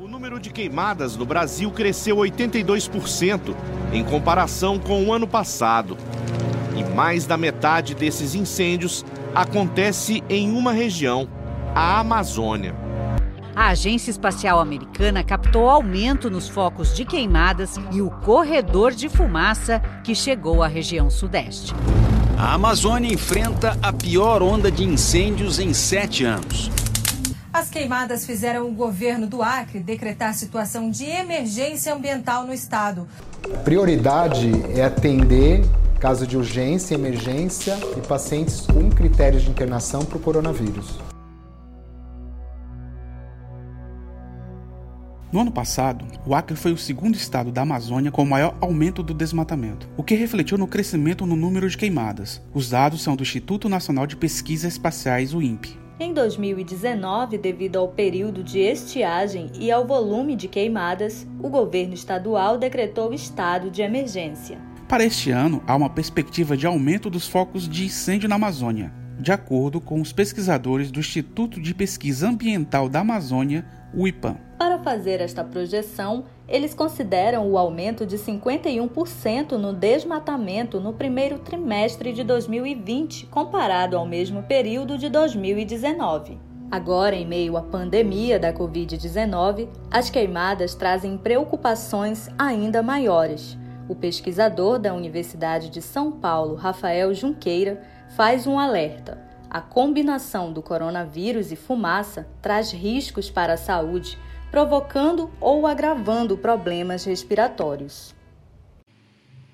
O número de queimadas no Brasil cresceu 82% em comparação com o ano passado. E mais da metade desses incêndios acontece em uma região, a Amazônia. A Agência Espacial Americana captou aumento nos focos de queimadas e o corredor de fumaça que chegou à região sudeste. A Amazônia enfrenta a pior onda de incêndios em sete anos. As queimadas fizeram o governo do Acre decretar situação de emergência ambiental no estado. A prioridade é atender caso de urgência, emergência e pacientes com critérios de internação para o coronavírus. No ano passado, o Acre foi o segundo estado da Amazônia com o maior aumento do desmatamento, o que refletiu no crescimento no número de queimadas. Os dados são do Instituto Nacional de Pesquisas Espaciais, o INPE. Em 2019, devido ao período de estiagem e ao volume de queimadas, o governo estadual decretou estado de emergência. Para este ano, há uma perspectiva de aumento dos focos de incêndio na Amazônia, de acordo com os pesquisadores do Instituto de Pesquisa Ambiental da Amazônia, o IPAM. Para fazer esta projeção, eles consideram o aumento de 51% no desmatamento no primeiro trimestre de 2020, comparado ao mesmo período de 2019. Agora, em meio à pandemia da Covid-19, as queimadas trazem preocupações ainda maiores. O pesquisador da Universidade de São Paulo, Rafael Junqueira, faz um alerta. A combinação do coronavírus e fumaça traz riscos para a saúde, provocando ou agravando problemas respiratórios.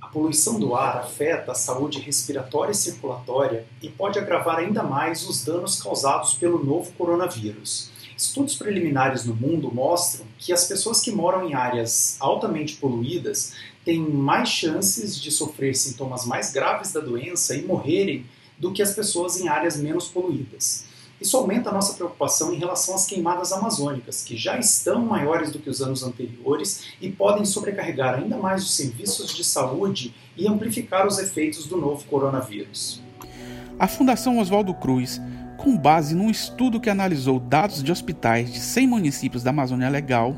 A poluição do ar afeta a saúde respiratória e circulatória e pode agravar ainda mais os danos causados pelo novo coronavírus. Estudos preliminares no mundo mostram que as pessoas que moram em áreas altamente poluídas têm mais chances de sofrer sintomas mais graves da doença e morrerem do que as pessoas em áreas menos poluídas. Isso aumenta a nossa preocupação em relação às queimadas amazônicas, que já estão maiores do que os anos anteriores e podem sobrecarregar ainda mais os serviços de saúde e amplificar os efeitos do novo coronavírus. A Fundação Oswaldo Cruz, com base num estudo que analisou dados de hospitais de 100 municípios da Amazônia Legal,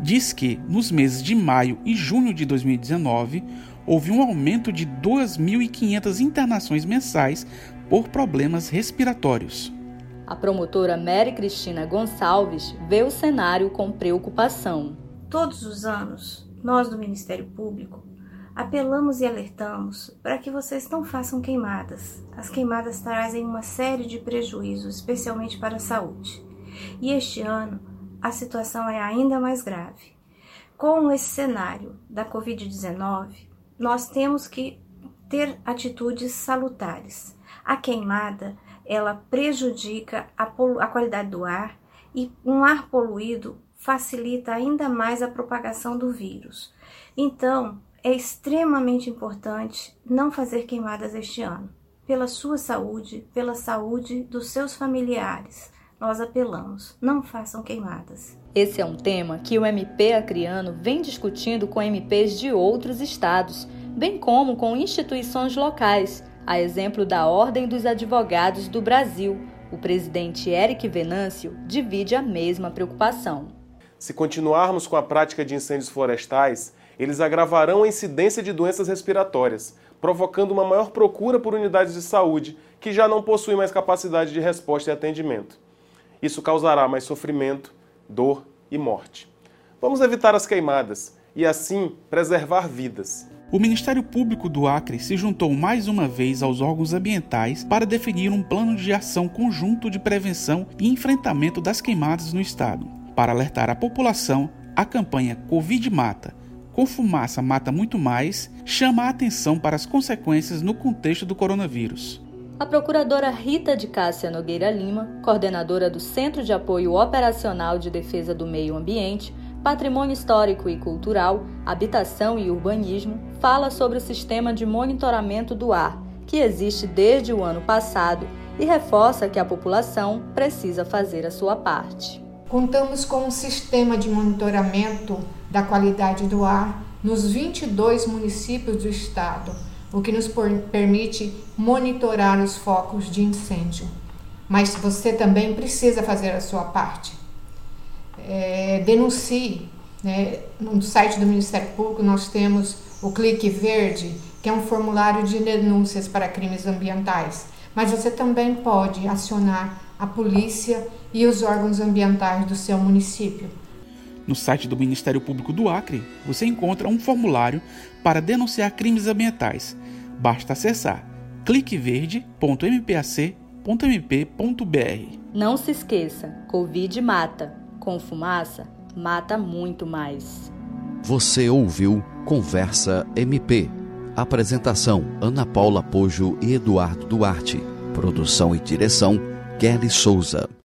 diz que, nos meses de maio e junho de 2019, houve um aumento de 2.500 internações mensais por problemas respiratórios. A promotora Mary Cristina Gonçalves vê o cenário com preocupação. Todos os anos, nós do Ministério Público apelamos e alertamos para que vocês não façam queimadas. As queimadas trazem uma série de prejuízos, especialmente para a saúde. E este ano, a situação é ainda mais grave. Com esse cenário da Covid-19, nós temos que ter atitudes salutares. A queimada, ela prejudica a, a qualidade do ar e um ar poluído facilita ainda mais a propagação do vírus. Então, é extremamente importante não fazer queimadas este ano. Pela sua saúde, pela saúde dos seus familiares, nós apelamos: não façam queimadas. Esse é um tema que o MP Acreano vem discutindo com MPs de outros estados, bem como com instituições locais, a exemplo da Ordem dos Advogados do Brasil. O presidente Eric Venâncio divide a mesma preocupação. Se continuarmos com a prática de incêndios florestais, eles agravarão a incidência de doenças respiratórias, provocando uma maior procura por unidades de saúde que já não possuem mais capacidade de resposta e atendimento. Isso causará mais sofrimento, dor e morte. Vamos evitar as queimadas e, assim, preservar vidas. O Ministério Público do Acre se juntou mais uma vez aos órgãos ambientais para definir um plano de ação conjunto de prevenção e enfrentamento das queimadas no estado. Para alertar a população, a campanha Covid Mata, com fumaça mata muito mais, chama a atenção para as consequências no contexto do coronavírus. A procuradora Rita de Cássia Nogueira Lima, coordenadora do Centro de Apoio Operacional de Defesa do Meio Ambiente, Patrimônio Histórico e Cultural, Habitação e Urbanismo, fala sobre o sistema de monitoramento do ar, que existe desde o ano passado, e reforça que a população precisa fazer a sua parte. Contamos com um sistema de monitoramento da qualidade do ar nos 22 municípios do estado o que nos permite monitorar os focos de incêndio. Mas você também precisa fazer a sua parte. é, denuncie. Né? No site do Ministério Público nós temos o Clique Verde, que é um formulário de denúncias para crimes ambientais. Mas você também pode acionar a polícia e os órgãos ambientais do seu município. No site do Ministério Público do Acre, você encontra um formulário para denunciar crimes ambientais. Basta acessar cliqueverde.mpac.mp.br. Não se esqueça, Covid mata. Com fumaça, mata muito mais. Você ouviu Conversa MP. Apresentação: Ana Paula Pojo e Eduardo Duarte. Produção e direção: Kelly Souza.